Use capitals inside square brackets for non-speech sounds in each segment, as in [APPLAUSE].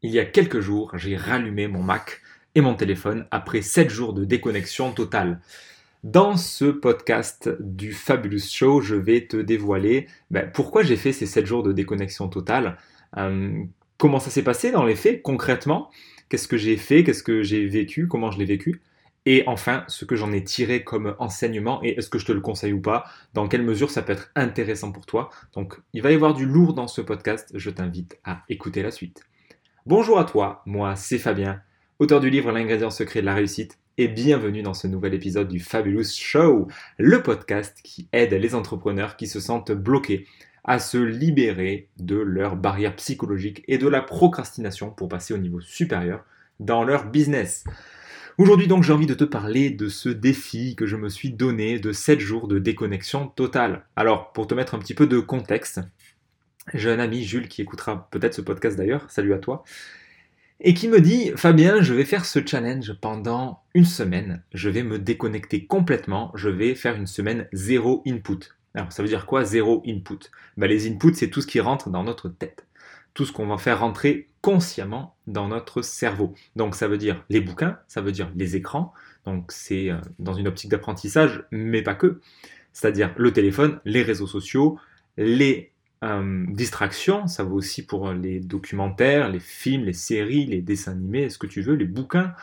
Il y a quelques jours, j'ai rallumé mon Mac et mon téléphone après 7 jours de déconnexion totale. Dans ce podcast du Fabulous Show, je vais te dévoiler ben, pourquoi j'ai fait ces 7 jours de déconnexion totale, euh, comment ça s'est passé dans les faits concrètement, qu'est-ce que j'ai fait, qu'est-ce que j'ai vécu, comment je l'ai vécu, et enfin ce que j'en ai tiré comme enseignement et est-ce que je te le conseille ou pas, dans quelle mesure ça peut être intéressant pour toi? Donc il va y avoir du lourd dans ce podcast, je t'invite à écouter la suite. Bonjour à toi, moi c'est Fabien, auteur du livre L'ingrédient secret de la réussite, et bienvenue dans ce nouvel épisode du Fabulous Show, le podcast qui aide les entrepreneurs qui se sentent bloqués à se libérer de leurs barrières psychologiques et de la procrastination pour passer au niveau supérieur dans leur business. Aujourd'hui donc j'ai envie de te parler de ce défi que je me suis donné de 7 jours de déconnexion totale. Alors pour te mettre un petit peu de contexte, un ami, Jules, qui écoutera peut-être ce podcast d'ailleurs, salut à toi, et qui me dit, Fabien, je vais faire ce challenge pendant une semaine, je vais me déconnecter complètement, je vais faire une semaine zéro input. Alors ça veut dire quoi zéro input? Ben, Les inputs, c'est tout ce qui rentre dans notre tête, tout ce qu'on va faire rentrer consciemment dans notre cerveau. Donc ça veut dire les bouquins, ça veut dire les écrans, donc c'est euh, dans une optique d'apprentissage, mais pas que, c'est-à-dire le téléphone, les réseaux sociaux, les euh, distraction, ça vaut aussi pour les documentaires, les films, les séries, les dessins animés, ce que tu veux, les bouquins.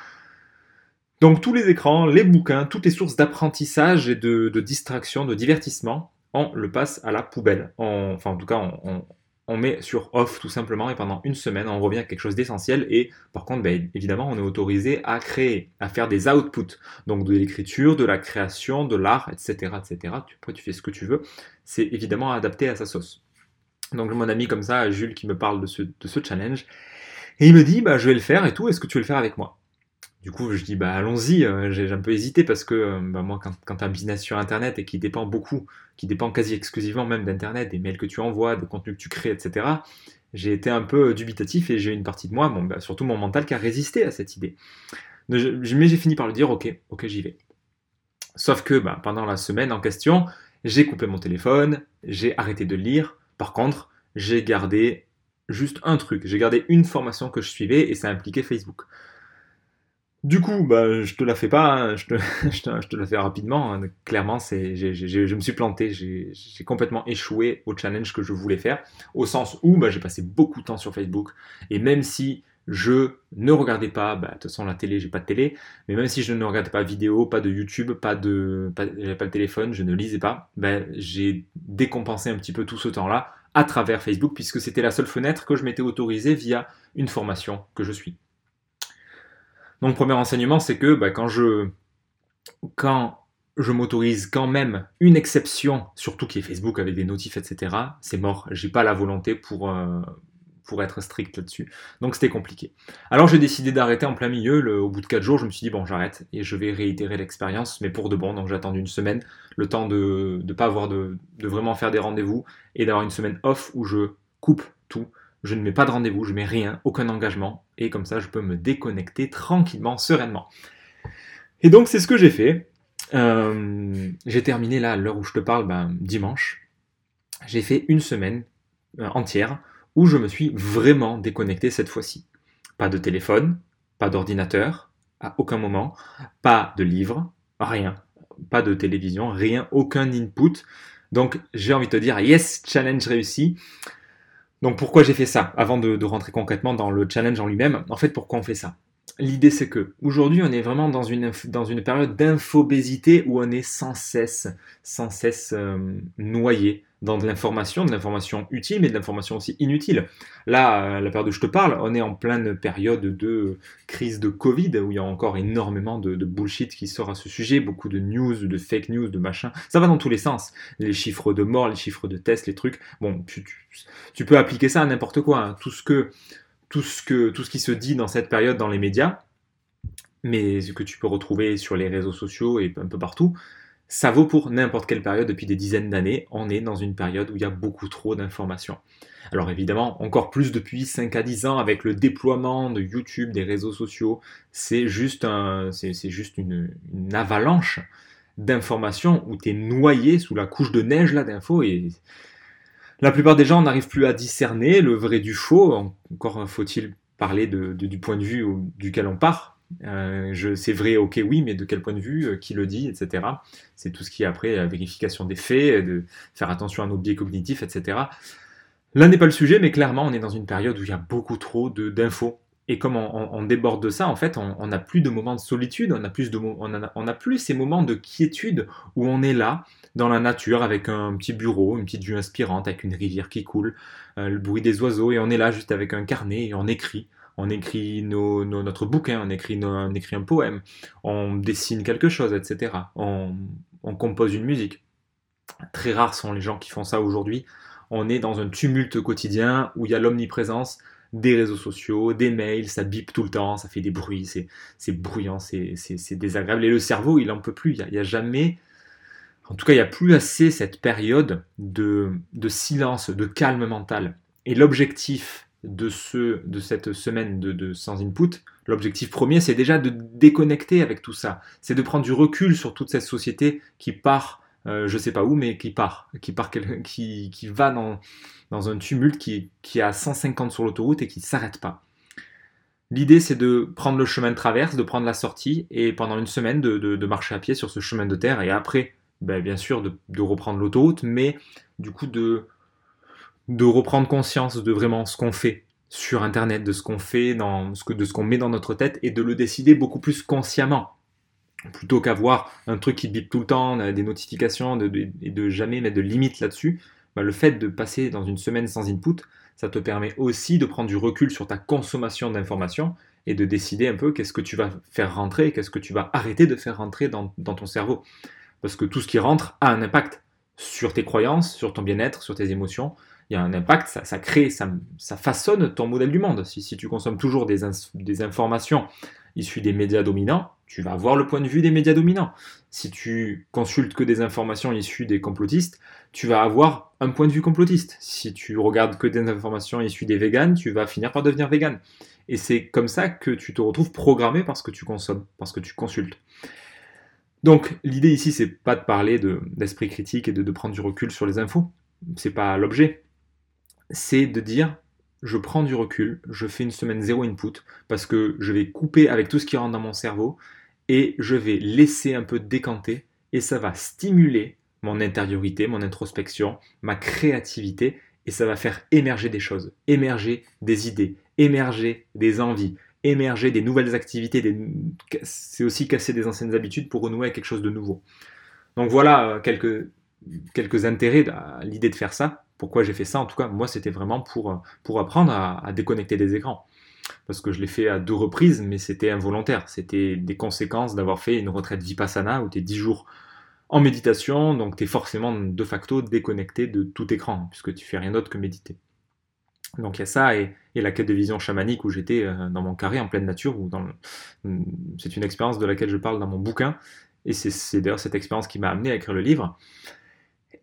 Donc tous les écrans, les bouquins, toutes les sources d'apprentissage et de, distraction, de divertissement, on le passe à la poubelle. enfin en tout cas, on, met sur off tout simplement et pendant une semaine, on revient à quelque chose d'essentiel et par contre, ben, évidemment, on est autorisé à créer, à faire des outputs, donc de l'écriture, de la création, de l'art, etc., etc. Après, tu fais ce que tu veux. C'est évidemment adapté à sa sauce. Donc mon ami comme ça, Jules, qui me parle de ce, challenge. Et il me dit, bah, je vais le faire et tout, est-ce que tu veux le faire avec moi? Du coup, je dis, bah, allons-y. Euh, j'ai un peu hésité parce que euh, bah, moi, quand, tu as un business sur Internet et qui dépend beaucoup, qui dépend quasi exclusivement même d'Internet, des mails que tu envoies, des contenus que tu crées, etc., j'ai été un peu dubitatif et j'ai une partie de moi, surtout mon mental, qui a résisté à cette idée. Mais j'ai fini par lui dire, ok, ok, j'y vais. Sauf que pendant la semaine en question, j'ai coupé mon téléphone, j'ai arrêté de lire, par contre, j'ai gardé juste un truc. J'ai gardé une formation que je suivais et ça impliquait Facebook. Du coup, bah, je te la fais pas, hein. je, te, [LAUGHS] la fais rapidement. Hein. Clairement, c'est, je me suis planté, j'ai complètement échoué au challenge que je voulais faire, au sens où bah, j'ai passé beaucoup de temps sur Facebook. Et même si je ne regardais pas, bah, de toute façon la télé, j'ai pas de télé, mais même si je ne regardais pas vidéo, pas de YouTube, pas de, pas, pas le téléphone, je ne lisais pas, ben, j'ai décompensé un petit peu tout ce temps-là à travers Facebook puisque c'était la seule fenêtre que je m'étais autorisé via une formation que je suis. Donc premier enseignement, c'est que bah, quand je quand m'autorise quand même une exception, surtout qui est Facebook avec des notifs, etc. C'est mort. J'ai pas la volonté pour, euh, pour être strict là-dessus. Donc c'était compliqué. Alors j'ai décidé d'arrêter en plein milieu. au bout de 4 jours, je me suis dit, bon, j'arrête et je vais réitérer l'expérience, mais pour de bon. Donc j'ai attendu une semaine, le temps de ne pas avoir de, de vraiment faire des rendez-vous et d'avoir une semaine off où je coupe tout. Je ne mets pas de rendez-vous, je mets rien, aucun engagement, et comme ça je peux me déconnecter tranquillement, sereinement. Et donc c'est ce que j'ai fait. Euh, j'ai terminé là, à l'heure où je te parle, ben, dimanche. J'ai fait une semaine euh, entière où je me suis vraiment déconnecté cette fois-ci. Pas de téléphone, pas d'ordinateur, à aucun moment, pas de livre, rien, pas de télévision, rien, aucun input. Donc j'ai envie de te dire, yes, challenge réussi. Donc pourquoi j'ai fait ça Avant de, rentrer concrètement dans le challenge en lui-même, en fait pourquoi on fait ça? L'idée c'est que aujourd'hui on est vraiment dans une, dans une période d'infobésité où on est sans cesse, sans cesse euh, noyé dans de l'information, de l'information utile, mais de l'information aussi inutile. Là, la période où je te parle, on est en pleine période de crise de Covid, où il y a encore énormément de, bullshit qui sort à ce sujet, beaucoup de news, de fake news, de machin. Ça va dans tous les sens. Les chiffres de mort, les chiffres de tests, les trucs. Bon, tu, peux appliquer ça à n'importe quoi. Hein. Tout, ce que, tout, ce que, tout ce qui se dit dans cette période dans les médias, mais ce que tu peux retrouver sur les réseaux sociaux et un peu partout, ça vaut pour n'importe quelle période depuis des dizaines d'années. On est dans une période où il y a beaucoup trop d'informations. Alors évidemment, encore plus depuis 5 à 10 ans avec le déploiement de YouTube, des réseaux sociaux, c'est juste, une, avalanche d'informations où tu es noyé sous la couche de neige là d'infos et la plupart des gens n'arrivent plus à discerner le vrai du faux. Encore faut-il parler du point de vue duquel on part? Euh, c'est vrai, ok, oui, mais de quel point de vue, euh, qui le dit, etc. C'est tout ce qui est après la vérification des faits, de faire attention à nos biais cognitifs, etc. Là n'est pas le sujet, mais clairement, on est dans une période où il y a beaucoup trop d'infos. Et comme on, déborde de ça, en fait, on n'a plus de moments de solitude, on a, plus on, plus ces moments de quiétude où on est là, dans la nature, avec un petit bureau, une petite vue inspirante, avec une rivière qui coule, euh, le bruit des oiseaux, et on est là juste avec un carnet et on écrit on écrit notre bouquin, on écrit, on écrit un poème, on dessine quelque chose, etc. On, compose une musique. Très rares sont les gens qui font ça aujourd'hui. On est dans un tumulte quotidien où il y a l'omniprésence des réseaux sociaux, des mails, ça bip tout le temps, ça fait des bruits, c'est bruyant, c'est désagréable. Et le cerveau, il n'en peut plus. Il n'y a, jamais, en tout cas, il n'y a plus assez cette période de, de silence, de calme mental. Et l'objectif de, ce, de cette semaine de, sans input, l'objectif premier, c'est déjà de déconnecter avec tout ça. C'est de prendre du recul sur toute cette société qui part, euh, je sais pas où, mais qui part, qui, part, qui, qui va dans, dans un tumulte qui, qui est à 150 sur l'autoroute et qui ne s'arrête pas. L'idée, c'est de prendre le chemin de traverse, de prendre la sortie, et pendant une semaine, de, marcher à pied sur ce chemin de terre, et après, ben, bien sûr, de, de reprendre l'autoroute, mais du coup, de, de reprendre conscience de vraiment ce qu'on fait sur Internet, de ce qu'on fait, dans de ce qu'on met dans notre tête et de le décider beaucoup plus consciemment. Plutôt qu'avoir un truc qui bip tout le temps, des notifications et de, jamais mettre de limites là-dessus, bah, le fait de passer dans une semaine sans input, ça te permet aussi de prendre du recul sur ta consommation d'informations et de décider un peu qu'est-ce que tu vas faire rentrer, qu'est-ce que tu vas arrêter de faire rentrer dans ton cerveau. Parce que tout ce qui rentre a un impact sur tes croyances, sur ton bien-être, sur tes émotions, il y a un impact, ça, crée, ça, façonne ton modèle du monde. Si, tu consommes toujours des, des, informations issues des médias dominants, tu vas avoir le point de vue des médias dominants. Si tu consultes que des informations issues des complotistes, tu vas avoir un point de vue complotiste. Si tu regardes que des informations issues des véganes, tu vas finir par devenir vegan. Et c'est comme ça que tu te retrouves programmé parce que tu consommes, parce que tu consultes. Donc l'idée ici, c'est pas de parler d'esprit critique et de, de prendre du recul sur les infos. C'est pas l'objet c'est de dire je prends du recul, je fais une semaine zéro input parce que je vais couper avec tout ce qui rentre dans mon cerveau et je vais laisser un peu décanter et ça va stimuler mon intériorité, mon introspection, ma créativité et ça va faire émerger des choses, émerger des idées, émerger des envies, émerger des nouvelles activités. C'est aussi casser des anciennes habitudes pour renouer avec quelque chose de nouveau. Donc voilà euh, quelques, quelques intérêts à l'idée de faire ça pourquoi j'ai fait ça En tout cas, moi, c'était vraiment pour, pour apprendre à, déconnecter des écrans. Parce que je l'ai fait à deux reprises, mais c'était involontaire. C'était des conséquences d'avoir fait une retraite vipassana où tu es 10 jours en méditation, donc tu es forcément de facto déconnecté de tout écran, puisque tu fais rien d'autre que méditer. Donc il y a ça et, la quête de vision chamanique où j'étais euh, dans mon carré en pleine nature. C'est une expérience de laquelle je parle dans mon bouquin. Et c'est d'ailleurs cette expérience qui m'a amené à écrire le livre.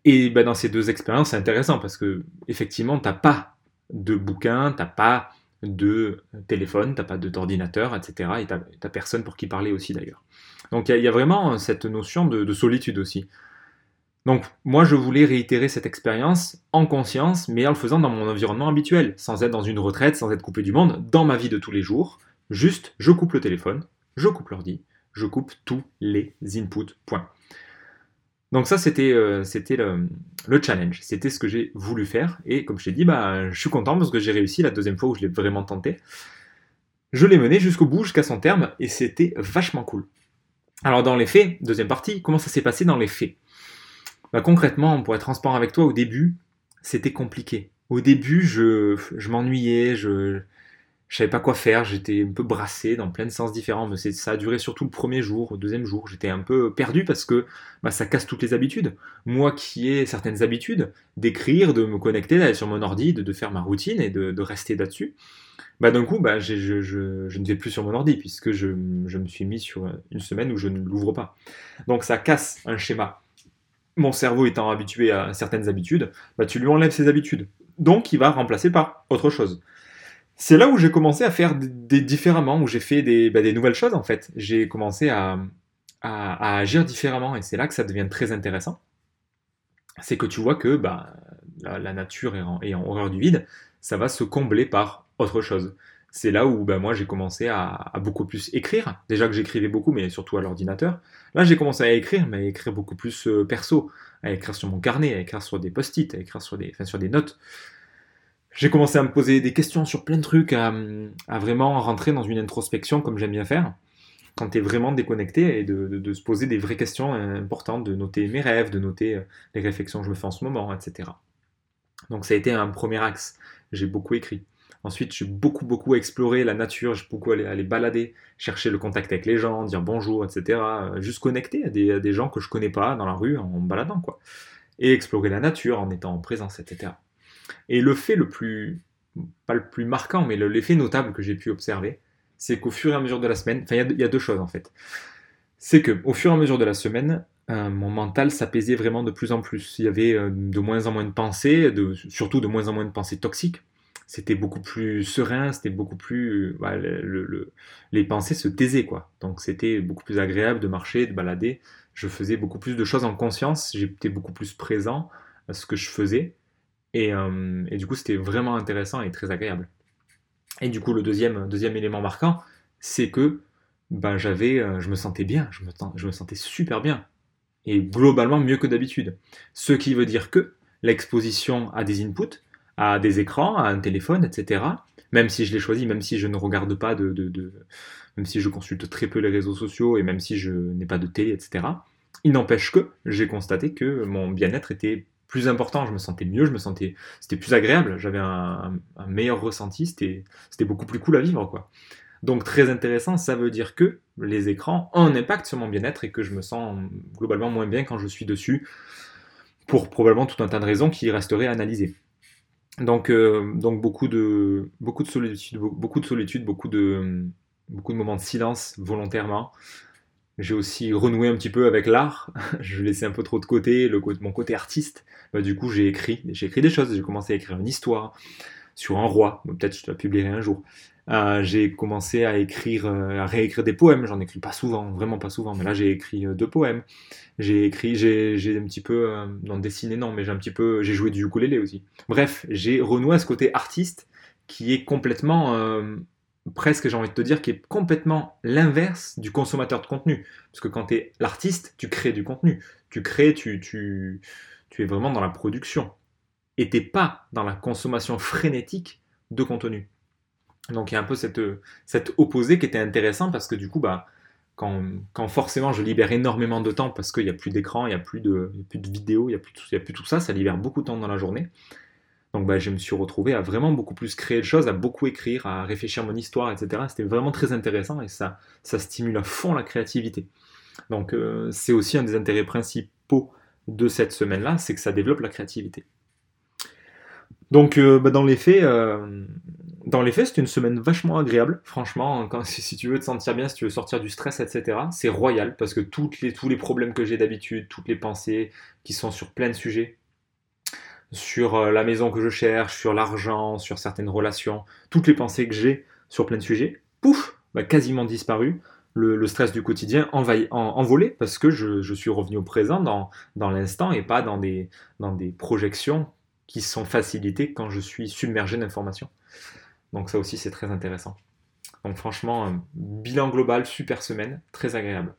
Et ben, dans ces deux expériences, c'est intéressant parce que effectivement, tu n'as pas de bouquin, tu n'as pas de téléphone, tu n'as pas d'ordinateur, etc. Et tu n'as personne pour qui parler aussi d'ailleurs. Donc il y, a vraiment cette notion de, de, solitude aussi. Donc moi je voulais réitérer cette expérience en conscience, mais en le faisant dans mon environnement habituel, sans être dans une retraite, sans être coupé du monde, dans ma vie de tous les jours. Juste, je coupe le téléphone, je coupe l'ordi, je coupe tous les inputs, point. Donc ça, c'était euh, le, challenge. C'était ce que j'ai voulu faire. Et comme je t'ai dit, bah, je suis content parce que j'ai réussi la deuxième fois où je l'ai vraiment tenté. Je l'ai mené jusqu'au bout, jusqu'à son terme, et c'était vachement cool. Alors dans les faits, deuxième partie, comment ça s'est passé dans les faits? Bah, Concrètement, pour être transparent avec toi, au début, c'était compliqué. Au début, je, je m'ennuyais, je, je savais pas quoi faire, j'étais un peu brassé dans plein de sens différents, mais ça a duré surtout le premier jour, le deuxième jour, j'étais un peu perdu parce que bah, ça casse toutes les habitudes. Moi qui ai certaines habitudes, d'écrire, de me connecter, d'aller sur mon ordi, de, faire ma routine et de, rester là-dessus, bah, d'un coup, bah, je, ne vais plus sur mon ordi puisque je, me suis mis sur une semaine où je ne l'ouvre pas. Donc ça casse un schéma. Mon cerveau étant habitué à certaines habitudes, bah, tu lui enlèves ses habitudes. Donc il va remplacer par autre chose c'est là où j'ai commencé à faire des, différemment, où j'ai fait des, bah, des, nouvelles choses en fait. J'ai commencé à, agir différemment et c'est là que ça devient très intéressant. C'est que tu vois que bah, la, nature est en, horreur du vide, ça va se combler par autre chose. c'est là où ben, moi j'ai commencé à, beaucoup plus écrire. Déjà que j'écrivais beaucoup, mais surtout à l'ordinateur. Là j'ai commencé à écrire, mais à écrire beaucoup plus euh, perso, à écrire sur mon carnet, à écrire sur des post-it, à écrire des, sur des notes. J'ai commencé à me poser des questions sur plein de trucs, à, vraiment rentrer dans une introspection comme j'aime bien faire, quand tu es vraiment déconnecté et de, se poser des vraies questions importantes, de noter mes rêves, de noter euh, les réflexions que je me fais en ce moment, etc. Donc ça a été un premier axe. J'ai beaucoup écrit. Ensuite, j'ai beaucoup, beaucoup exploré la nature, j'ai beaucoup allé, balader, chercher le contact avec les gens, dire bonjour, etc. Juste connecter à des, gens que je connais pas dans la rue en me baladant, quoi. Et explorer la nature en étant en présence, etc. Et le fait le plus, pas le plus marquant, mais l'effet notable que j'ai pu observer, c'est qu'au fur et à mesure de la semaine, enfin, il y, a deux choses en fait. C'est que au fur et à mesure de la semaine, euh, mon mental s'apaisait vraiment de plus en plus. Il y avait euh, de moins en moins de pensées, de, surtout de moins en moins de pensées toxiques c'était beaucoup plus serein, c'était beaucoup plus. Bah, les pensées se taisaient, quoi. Donc c'était beaucoup plus agréable de marcher, de balader. Je faisais beaucoup plus de choses en conscience, j'étais beaucoup plus présent à ce que je faisais. Et, euh, du coup, c'était vraiment intéressant et très agréable. Et du coup, le deuxième, deuxième élément marquant, c'est que ben, j'avais, euh, je me sentais bien, je me, je me sentais super bien. Et globalement mieux que d'habitude. Ce qui veut dire que l'exposition à des inputs, à des écrans, à un téléphone, etc. Même si je l'ai choisi, même si je ne regarde pas de, de, même si je consulte très peu les réseaux sociaux et même si je n'ai pas de télé, etc. Il n'empêche que j'ai constaté que mon bien-être était important, je me sentais mieux, je me sentais, c'était plus agréable, j'avais un, meilleur ressenti, c'était, c'était beaucoup plus cool à vivre, quoi. Donc très intéressant, ça veut dire que les écrans ont un impact sur mon bien-être et que je me sens globalement moins bien quand je suis dessus, pour probablement tout un tas de raisons qui resteraient à analyser. Donc, euh, donc beaucoup, de, beaucoup de solitude, beaucoup de solitude, beaucoup de, beaucoup de moments de silence volontairement. J'ai aussi renoué un petit peu avec l'art. [LAUGHS] je laissais un peu trop de côté le, mon côté artiste. Bah, du coup, j'ai écrit, j'ai écrit des choses. J'ai commencé à écrire une histoire sur un roi. Peut-être je la publierai un jour. Euh, j'ai commencé à écrire, euh, à réécrire des poèmes. J'en écris pas souvent, vraiment pas souvent, mais là j'ai écrit euh, deux poèmes. J'ai écrit, j'ai, un petit peu, non dessiné non, mais j'ai un petit peu, j'ai joué du ukulélé aussi. Bref, j'ai renoué à ce côté artiste qui est complètement, presque j'ai envie de te dire, qui est complètement l'inverse du consommateur de contenu. Parce que quand tu es l'artiste, tu crées du contenu. Tu crées, tu, tu, tu es vraiment dans la production. Et t'es pas dans la consommation frénétique de contenu. Donc il y a un peu cette, cette opposé qui était intéressant parce que du coup, bah, quand, quand forcément je libère énormément de temps parce qu'il n'y a plus d'écran, il n'y a, plus de, plus de vidéos, il n'y a, a plus tout ça, ça libère beaucoup de temps dans la journée. Donc bah, je me suis retrouvé à vraiment beaucoup plus créer de choses, à beaucoup écrire, à réfléchir mon histoire, etc. C'était vraiment très intéressant et ça, ça stimule à fond la créativité. Donc euh, c'est aussi un des intérêts principaux de cette semaine-là, c'est que ça développe la créativité. Donc euh, bah, dans les faits, euh, dans les faits, c'est une semaine vachement agréable, franchement. Quand, [LAUGHS] si, tu veux te sentir bien, si tu veux sortir du stress, etc., c'est royal parce que toutes les, tous les problèmes que j'ai d'habitude, toutes les pensées qui sont sur plein de sujets, sur euh, la maison que je cherche, sur l'argent, sur certaines relations, toutes les pensées que j'ai sur plein de sujets, pouf, bah, quasiment disparu. Le, stress du quotidien envahi, envolé parce que je, suis revenu au présent dans, l'instant et pas dans des projections qui sont facilitées quand je suis submergé d'informations. Donc ça aussi c'est très intéressant. Donc franchement, bilan global, super semaine, très agréable.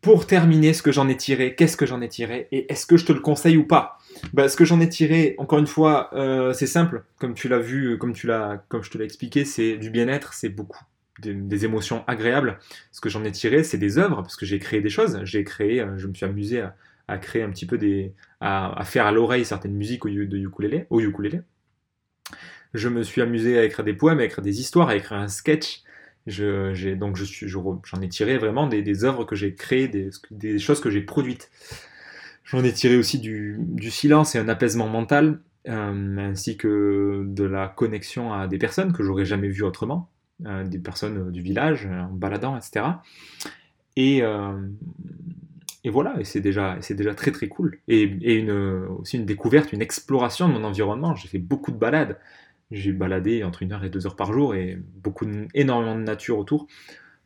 Pour terminer, ce que j'en ai tiré, qu'est-ce que j'en ai tiré et est-ce que je te le conseille ou pas? Bah, Ce que j'en ai tiré, encore une fois, euh, c'est simple, comme tu l'as vu, comme, tu l'as, comme je te l'ai expliqué, c'est du bien-être, c'est beaucoup des, émotions agréables. Ce que j'en ai tiré, c'est des œuvres, parce que j'ai créé des choses, j'ai créé, euh, je me suis amusé à, créer un petit peu des, à, faire à l'oreille certaines musiques au, de au ukulélé je me suis amusé à écrire des poèmes, à écrire des histoires, à écrire un sketch. Je, donc je suis, j'en ai tiré vraiment des, œuvres que j'ai créées, des, choses que j'ai produites. J'en ai tiré aussi du, silence et un apaisement mental, euh, ainsi que de la connexion à des personnes que j'aurais jamais vues autrement, euh, des personnes du village, en baladant, etc. Et, euh, voilà, et c'est déjà, c'est déjà très très cool. Et, aussi une découverte, une exploration de mon environnement. J'ai fait beaucoup de balades. J'ai baladé entre une heure et deux heures par jour et beaucoup, énormément de nature autour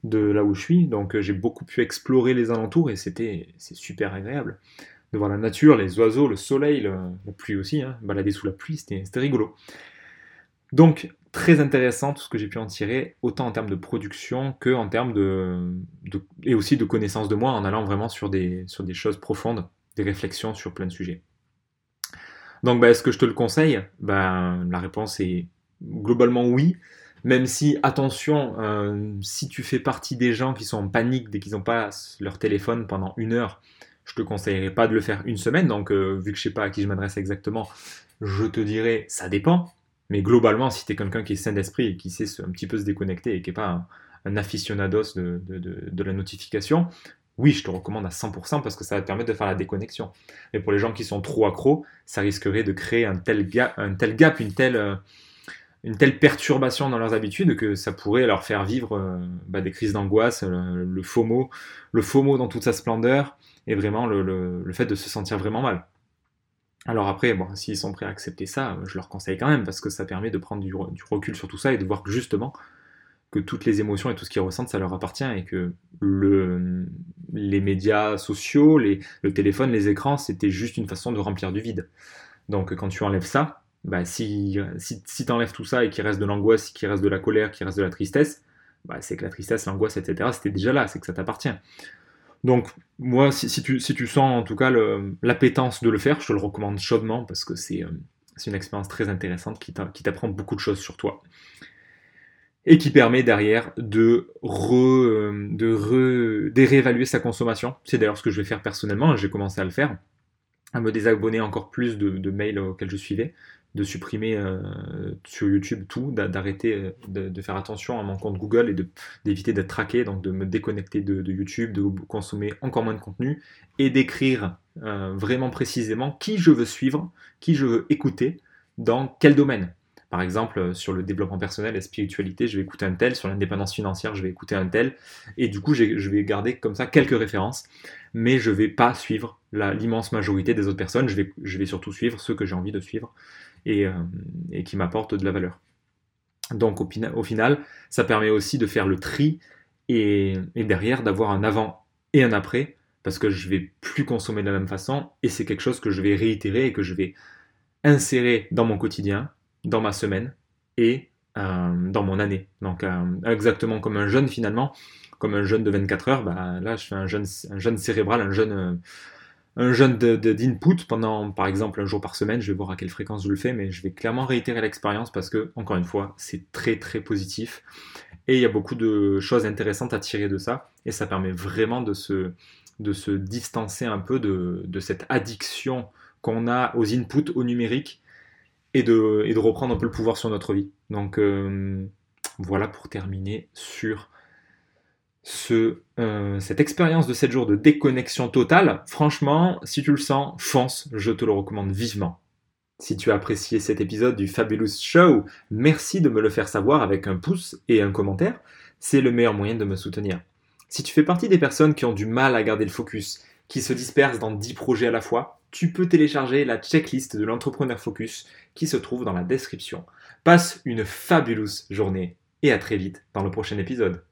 de là où je suis. Donc euh, j'ai beaucoup pu explorer les alentours et c'était c'est super agréable de voir la nature, les oiseaux, le soleil, la pluie aussi. Hein. Balader sous la pluie, c'était rigolo. Donc très intéressant tout ce que j'ai pu en tirer, autant en termes de production que en termes de, et aussi de connaissance de moi en allant vraiment sur des, sur des choses profondes, des réflexions sur plein de sujets. Donc, bah, est-ce que je te le conseille? Bah, La réponse est globalement oui. Même si, attention, euh, si tu fais partie des gens qui sont en panique dès qu'ils n'ont pas leur téléphone pendant une heure, je te conseillerais pas de le faire une semaine. Donc, euh, vu que je sais pas à qui je m'adresse exactement, je te dirais, ça dépend. Mais globalement, si tu es quelqu'un qui est sain d'esprit et qui sait un petit peu se déconnecter et qui n'est pas un, aficionados de, de, la notification, oui, je te recommande à 100% parce que ça va te permettre de faire la déconnexion. Mais pour les gens qui sont trop accros, ça risquerait de créer un tel, gap, euh, une telle perturbation dans leurs habitudes que ça pourrait leur faire vivre euh, bah, des crises d'angoisse, le, le, FOMO, le FOMO dans toute sa splendeur et vraiment le, le, fait de se sentir vraiment mal. Alors après, bon, s'ils sont prêts à accepter ça, je leur conseille quand même parce que ça permet de prendre du, du recul sur tout ça et de voir que justement que toutes les émotions et tout ce qu'ils ressentent, ça leur appartient et que le, les médias sociaux, le téléphone, les écrans, c'était juste une façon de remplir du vide. Donc quand tu enlèves ça, bah, si, si, tu enlèves tout ça et qu'il reste de l'angoisse, qu'il reste de la colère, qu'il reste de la tristesse, bah, c'est que la tristesse, l'angoisse, etc., c'était déjà là, c'est que ça t'appartient. Donc, moi, si, si, tu, si, tu, sens en tout cas l'appétence de le faire, je te le recommande chaudement parce que c'est euh, une expérience très intéressante qui t'apprend beaucoup de choses sur toi et qui permet derrière de, re, euh, réévaluer sa consommation. C'est d'ailleurs ce que je vais faire personnellement, j'ai commencé à le faire, à me désabonner encore plus de, de mails auxquels je suivais, de supprimer euh, sur YouTube tout, d'arrêter euh, de, faire attention à mon compte Google et d'éviter d'être traqué, donc de me déconnecter de, YouTube, de consommer encore moins de contenu et d'écrire vraiment précisément qui je veux suivre, qui je veux écouter, dans quel domaine. Par exemple, euh, sur le développement personnel, la spiritualité, je vais écouter un tel. Sur l'indépendance financière, je vais écouter un tel. Et du coup, je vais garder comme ça quelques références. Mais je ne vais pas suivre l'immense majorité des autres personnes. Je vais, surtout suivre ceux que j'ai envie de suivre et, euh, qui m'apportent de la valeur. Donc, au, final, ça permet aussi de faire le tri et, derrière d'avoir un avant et un après parce que je vais plus consommer de la même façon et c'est quelque chose que je vais réitérer et que je vais insérer dans mon quotidien dans ma semaine et euh, dans mon année. Donc euh, exactement comme un jeune finalement, comme un jeune de 24 heures, bah, là je fais un jeune, un jeune cérébral, un jeune, euh, un jeune d'input de, pendant par exemple un jour par semaine. Je vais voir à quelle fréquence je le fais, mais je vais clairement réitérer l'expérience parce que, encore une fois, c'est très très positif. Et il y a beaucoup de choses intéressantes à tirer de ça. Et ça permet vraiment de se, de se distancer un peu de, de cette addiction qu'on a aux inputs, au numérique, et de, reprendre un peu le pouvoir sur notre vie. Donc euh, voilà pour terminer sur euh, cette expérience de 7 jours de déconnexion totale. Franchement, si tu le sens, fonce, je te le recommande vivement. Si tu as apprécié cet épisode du Fabulous Show, merci de me le faire savoir avec un pouce et un commentaire. C'est le meilleur moyen de me soutenir. Si tu fais partie des personnes qui ont du mal à garder le focus, qui se dispersent dans 10 projets à la fois, tu peux télécharger la checklist de l'entrepreneur focus qui se trouve dans la description. Passe une fabuleuse journée et à très vite dans le prochain épisode.